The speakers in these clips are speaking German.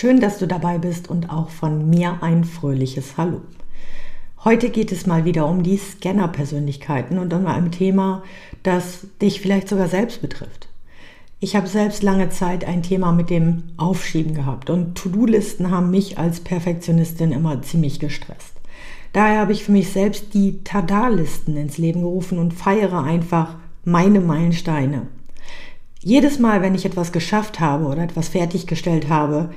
Schön, dass du dabei bist und auch von mir ein fröhliches Hallo. Heute geht es mal wieder um die Scanner-Persönlichkeiten und um ein Thema, das dich vielleicht sogar selbst betrifft. Ich habe selbst lange Zeit ein Thema mit dem Aufschieben gehabt und To-Do-Listen haben mich als Perfektionistin immer ziemlich gestresst. Daher habe ich für mich selbst die Tada-Listen ins Leben gerufen und feiere einfach meine Meilensteine. Jedes Mal, wenn ich etwas geschafft habe oder etwas fertiggestellt habe,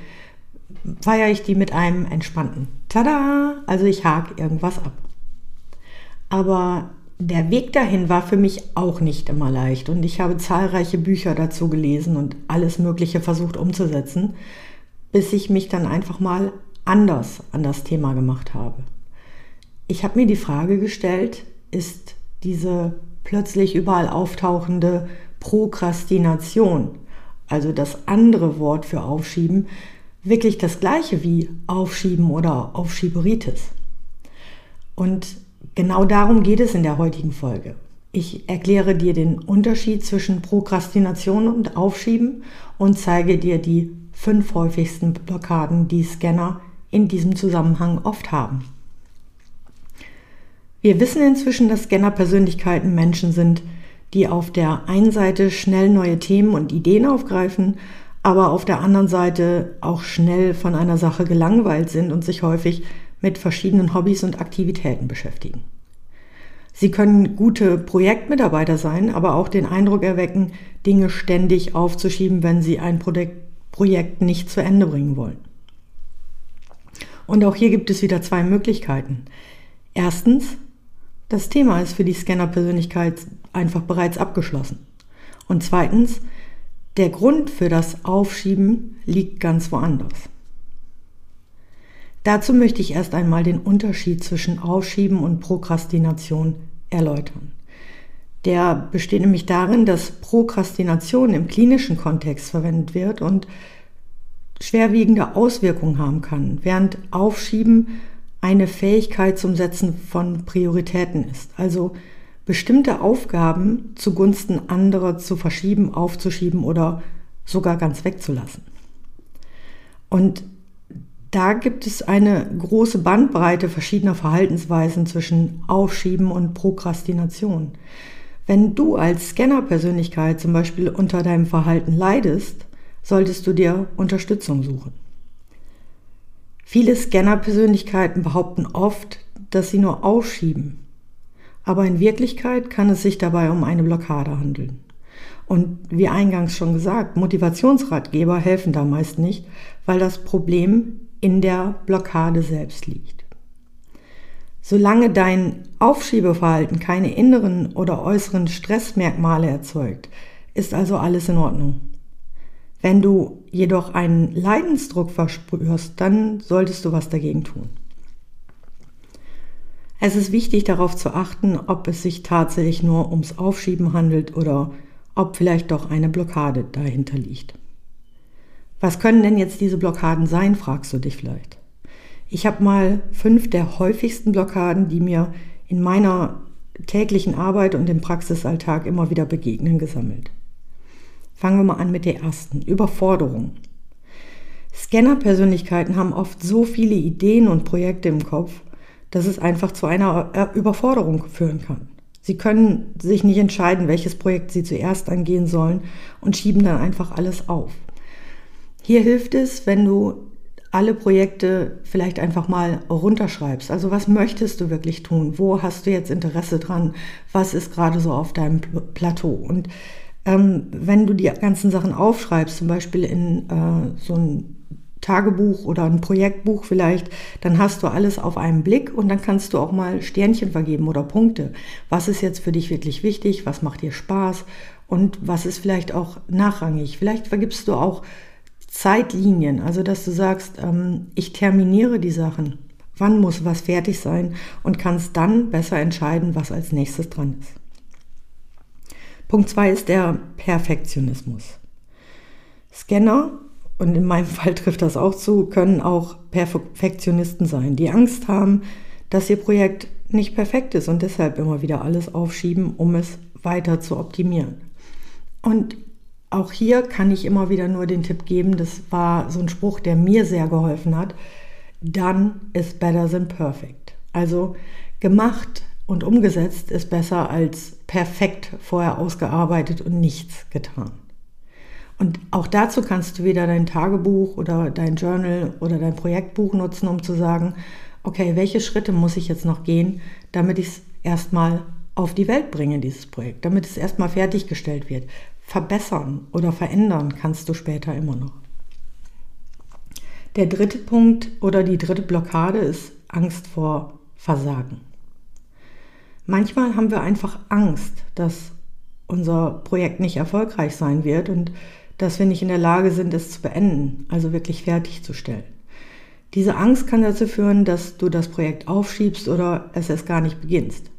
feiere ich die mit einem entspannten Tada! Also ich hake irgendwas ab. Aber der Weg dahin war für mich auch nicht immer leicht und ich habe zahlreiche Bücher dazu gelesen und alles Mögliche versucht umzusetzen, bis ich mich dann einfach mal anders an das Thema gemacht habe. Ich habe mir die Frage gestellt, ist diese plötzlich überall auftauchende Prokrastination, also das andere Wort für Aufschieben, wirklich das gleiche wie Aufschieben oder Aufschieberitis? Und Genau darum geht es in der heutigen Folge. Ich erkläre dir den Unterschied zwischen Prokrastination und Aufschieben und zeige dir die fünf häufigsten Blockaden, die Scanner in diesem Zusammenhang oft haben. Wir wissen inzwischen, dass Scanner-Persönlichkeiten Menschen sind, die auf der einen Seite schnell neue Themen und Ideen aufgreifen, aber auf der anderen Seite auch schnell von einer Sache gelangweilt sind und sich häufig mit verschiedenen Hobbys und Aktivitäten beschäftigen. Sie können gute Projektmitarbeiter sein, aber auch den Eindruck erwecken, Dinge ständig aufzuschieben, wenn sie ein Projekt nicht zu Ende bringen wollen. Und auch hier gibt es wieder zwei Möglichkeiten. Erstens, das Thema ist für die Scanner-Persönlichkeit einfach bereits abgeschlossen. Und zweitens, der Grund für das Aufschieben liegt ganz woanders. Dazu möchte ich erst einmal den Unterschied zwischen Aufschieben und Prokrastination erläutern. Der besteht nämlich darin, dass Prokrastination im klinischen Kontext verwendet wird und schwerwiegende Auswirkungen haben kann, während Aufschieben eine Fähigkeit zum Setzen von Prioritäten ist. Also bestimmte Aufgaben zugunsten anderer zu verschieben, aufzuschieben oder sogar ganz wegzulassen. Und da gibt es eine große Bandbreite verschiedener Verhaltensweisen zwischen Aufschieben und Prokrastination. Wenn du als Scanner-Persönlichkeit zum Beispiel unter deinem Verhalten leidest, solltest du dir Unterstützung suchen. Viele Scanner-Persönlichkeiten behaupten oft, dass sie nur aufschieben. Aber in Wirklichkeit kann es sich dabei um eine Blockade handeln. Und wie eingangs schon gesagt, Motivationsratgeber helfen da meist nicht, weil das Problem in der Blockade selbst liegt. Solange dein Aufschiebeverhalten keine inneren oder äußeren Stressmerkmale erzeugt, ist also alles in Ordnung. Wenn du jedoch einen Leidensdruck verspürst, dann solltest du was dagegen tun. Es ist wichtig darauf zu achten, ob es sich tatsächlich nur ums Aufschieben handelt oder ob vielleicht doch eine Blockade dahinter liegt. Was können denn jetzt diese Blockaden sein, fragst du dich vielleicht. Ich habe mal fünf der häufigsten Blockaden, die mir in meiner täglichen Arbeit und im Praxisalltag immer wieder begegnen, gesammelt. Fangen wir mal an mit der ersten, Überforderung. Scanner-Persönlichkeiten haben oft so viele Ideen und Projekte im Kopf, dass es einfach zu einer äh, Überforderung führen kann. Sie können sich nicht entscheiden, welches Projekt sie zuerst angehen sollen und schieben dann einfach alles auf. Hier hilft es, wenn du alle Projekte vielleicht einfach mal runterschreibst. Also was möchtest du wirklich tun? Wo hast du jetzt Interesse dran? Was ist gerade so auf deinem Plateau? Und ähm, wenn du die ganzen Sachen aufschreibst, zum Beispiel in äh, so ein Tagebuch oder ein Projektbuch vielleicht, dann hast du alles auf einen Blick und dann kannst du auch mal Sternchen vergeben oder Punkte. Was ist jetzt für dich wirklich wichtig? Was macht dir Spaß? Und was ist vielleicht auch nachrangig? Vielleicht vergibst du auch Zeitlinien, also dass du sagst, ähm, ich terminiere die Sachen. Wann muss was fertig sein und kannst dann besser entscheiden, was als nächstes dran ist. Punkt 2 ist der Perfektionismus. Scanner, und in meinem Fall trifft das auch zu, können auch Perfektionisten sein, die Angst haben, dass ihr Projekt nicht perfekt ist und deshalb immer wieder alles aufschieben, um es weiter zu optimieren. Und auch hier kann ich immer wieder nur den Tipp geben, das war so ein Spruch, der mir sehr geholfen hat. Done is better than perfect. Also gemacht und umgesetzt ist besser als perfekt vorher ausgearbeitet und nichts getan. Und auch dazu kannst du wieder dein Tagebuch oder dein Journal oder dein Projektbuch nutzen, um zu sagen, okay, welche Schritte muss ich jetzt noch gehen, damit ich es erstmal auf die Welt bringe, dieses Projekt, damit es erstmal fertiggestellt wird. Verbessern oder verändern kannst du später immer noch. Der dritte Punkt oder die dritte Blockade ist Angst vor Versagen. Manchmal haben wir einfach Angst, dass unser Projekt nicht erfolgreich sein wird und dass wir nicht in der Lage sind, es zu beenden, also wirklich fertigzustellen. Diese Angst kann dazu führen, dass du das Projekt aufschiebst oder es erst gar nicht beginnst.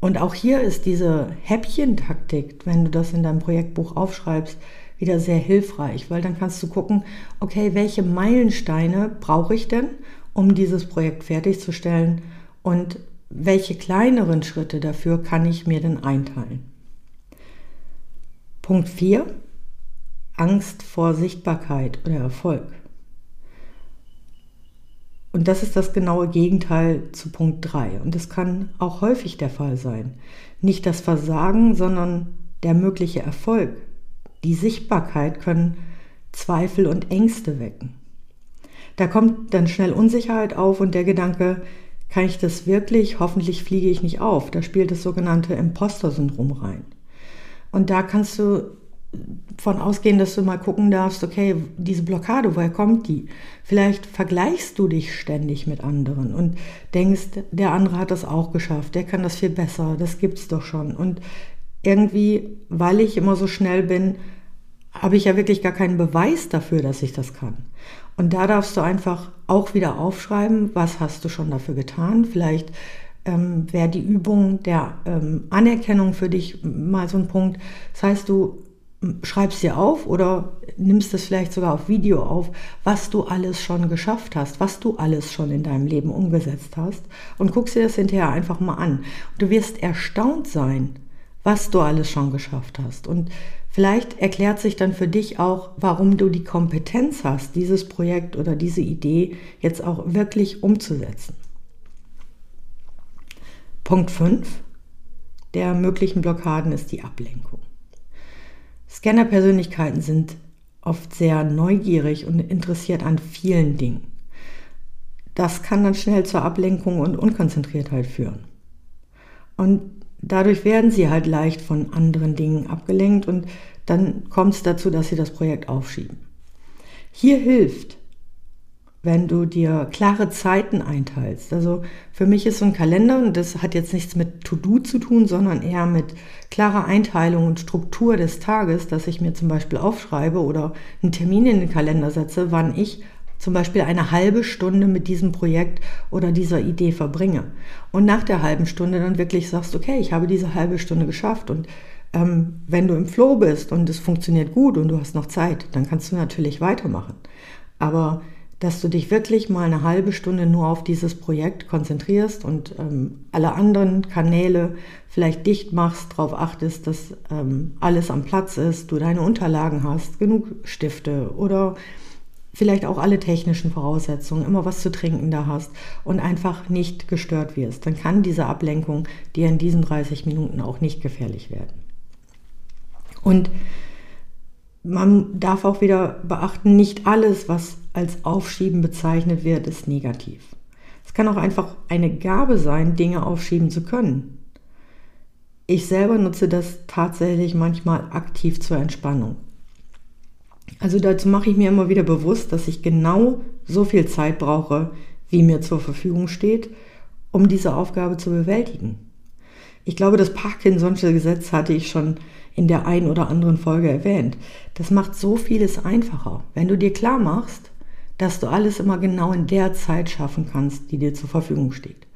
Und auch hier ist diese Häppchentaktik, wenn du das in deinem Projektbuch aufschreibst, wieder sehr hilfreich, weil dann kannst du gucken, okay, welche Meilensteine brauche ich denn, um dieses Projekt fertigzustellen und welche kleineren Schritte dafür kann ich mir denn einteilen. Punkt 4. Angst vor Sichtbarkeit oder Erfolg. Und das ist das genaue Gegenteil zu Punkt 3. Und das kann auch häufig der Fall sein. Nicht das Versagen, sondern der mögliche Erfolg, die Sichtbarkeit können Zweifel und Ängste wecken. Da kommt dann schnell Unsicherheit auf und der Gedanke, kann ich das wirklich? Hoffentlich fliege ich nicht auf. Da spielt das sogenannte Imposter-Syndrom rein. Und da kannst du von ausgehen, dass du mal gucken darfst, okay, diese Blockade, woher kommt die? Vielleicht vergleichst du dich ständig mit anderen und denkst, der andere hat das auch geschafft, der kann das viel besser, das gibt's doch schon. Und irgendwie, weil ich immer so schnell bin, habe ich ja wirklich gar keinen Beweis dafür, dass ich das kann. Und da darfst du einfach auch wieder aufschreiben, was hast du schon dafür getan. Vielleicht ähm, wäre die Übung der ähm, Anerkennung für dich mal so ein Punkt. Das heißt, du schreibst dir auf oder nimmst es vielleicht sogar auf Video auf, was du alles schon geschafft hast, was du alles schon in deinem Leben umgesetzt hast und guckst dir das hinterher einfach mal an. Du wirst erstaunt sein, was du alles schon geschafft hast. Und vielleicht erklärt sich dann für dich auch, warum du die Kompetenz hast, dieses Projekt oder diese Idee jetzt auch wirklich umzusetzen. Punkt 5 der möglichen Blockaden ist die Ablenkung. Scanner-Persönlichkeiten sind oft sehr neugierig und interessiert an vielen Dingen. Das kann dann schnell zur Ablenkung und Unkonzentriertheit führen. Und dadurch werden sie halt leicht von anderen Dingen abgelenkt und dann kommt es dazu, dass sie das Projekt aufschieben. Hier hilft, wenn du dir klare Zeiten einteilst. Also für mich ist so ein Kalender, und das hat jetzt nichts mit To-Do zu tun, sondern eher mit klarer Einteilung und Struktur des Tages, dass ich mir zum Beispiel aufschreibe oder einen Termin in den Kalender setze, wann ich zum Beispiel eine halbe Stunde mit diesem Projekt oder dieser Idee verbringe. Und nach der halben Stunde dann wirklich sagst, okay, ich habe diese halbe Stunde geschafft. Und ähm, wenn du im Flow bist und es funktioniert gut und du hast noch Zeit, dann kannst du natürlich weitermachen. Aber dass du dich wirklich mal eine halbe Stunde nur auf dieses Projekt konzentrierst und ähm, alle anderen Kanäle vielleicht dicht machst, darauf achtest, dass ähm, alles am Platz ist, du deine Unterlagen hast, genug Stifte oder vielleicht auch alle technischen Voraussetzungen, immer was zu trinken da hast und einfach nicht gestört wirst, dann kann diese Ablenkung dir in diesen 30 Minuten auch nicht gefährlich werden. Und man darf auch wieder beachten, nicht alles, was als Aufschieben bezeichnet wird, ist negativ. Es kann auch einfach eine Gabe sein, Dinge aufschieben zu können. Ich selber nutze das tatsächlich manchmal aktiv zur Entspannung. Also dazu mache ich mir immer wieder bewusst, dass ich genau so viel Zeit brauche, wie mir zur Verfügung steht, um diese Aufgabe zu bewältigen. Ich glaube, das Parkinson'sche Gesetz hatte ich schon in der einen oder anderen Folge erwähnt. Das macht so vieles einfacher, wenn du dir klar machst, dass du alles immer genau in der Zeit schaffen kannst, die dir zur Verfügung steht.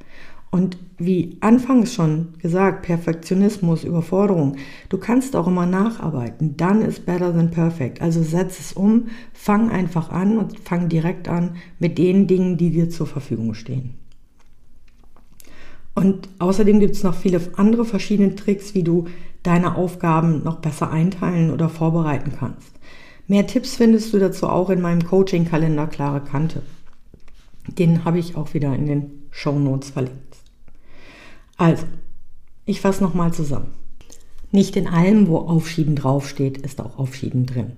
Und wie anfangs schon gesagt, Perfektionismus, Überforderung, du kannst auch immer nacharbeiten. Dann ist better than perfect. Also setz es um, fang einfach an und fang direkt an mit den Dingen, die dir zur Verfügung stehen. Und außerdem gibt es noch viele andere verschiedene Tricks, wie du deine Aufgaben noch besser einteilen oder vorbereiten kannst. Mehr Tipps findest du dazu auch in meinem Coaching-Kalender Klare Kante. Den habe ich auch wieder in den Show Notes verlinkt. Also, ich fasse nochmal zusammen. Nicht in allem, wo Aufschieben draufsteht, ist auch Aufschieben drin.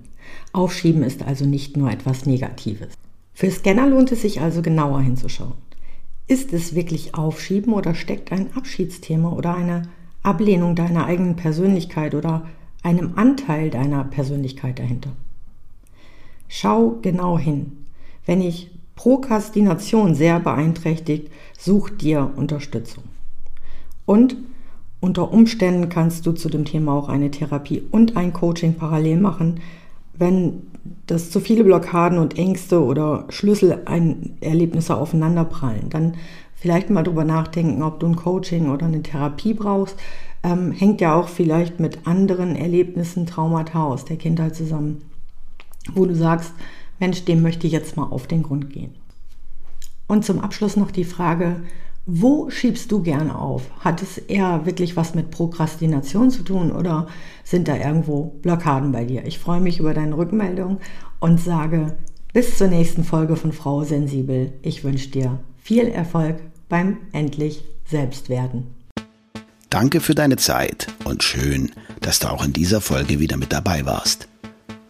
Aufschieben ist also nicht nur etwas Negatives. Für Scanner lohnt es sich also genauer hinzuschauen. Ist es wirklich Aufschieben oder steckt ein Abschiedsthema oder eine Ablehnung deiner eigenen Persönlichkeit oder einem Anteil deiner Persönlichkeit dahinter? Schau genau hin. Wenn dich Prokrastination sehr beeinträchtigt, such dir Unterstützung. Und unter Umständen kannst du zu dem Thema auch eine Therapie und ein Coaching parallel machen, wenn das zu viele Blockaden und Ängste oder Schlüsselerlebnisse aufeinanderprallen. Dann vielleicht mal drüber nachdenken, ob du ein Coaching oder eine Therapie brauchst. Ähm, hängt ja auch vielleicht mit anderen Erlebnissen, Traumata aus der Kindheit zusammen wo du sagst, Mensch, dem möchte ich jetzt mal auf den Grund gehen. Und zum Abschluss noch die Frage, wo schiebst du gerne auf? Hat es eher wirklich was mit Prokrastination zu tun oder sind da irgendwo Blockaden bei dir? Ich freue mich über deine Rückmeldung und sage bis zur nächsten Folge von Frau Sensibel. Ich wünsche dir viel Erfolg beim endlich Selbstwerden. Danke für deine Zeit und schön, dass du auch in dieser Folge wieder mit dabei warst.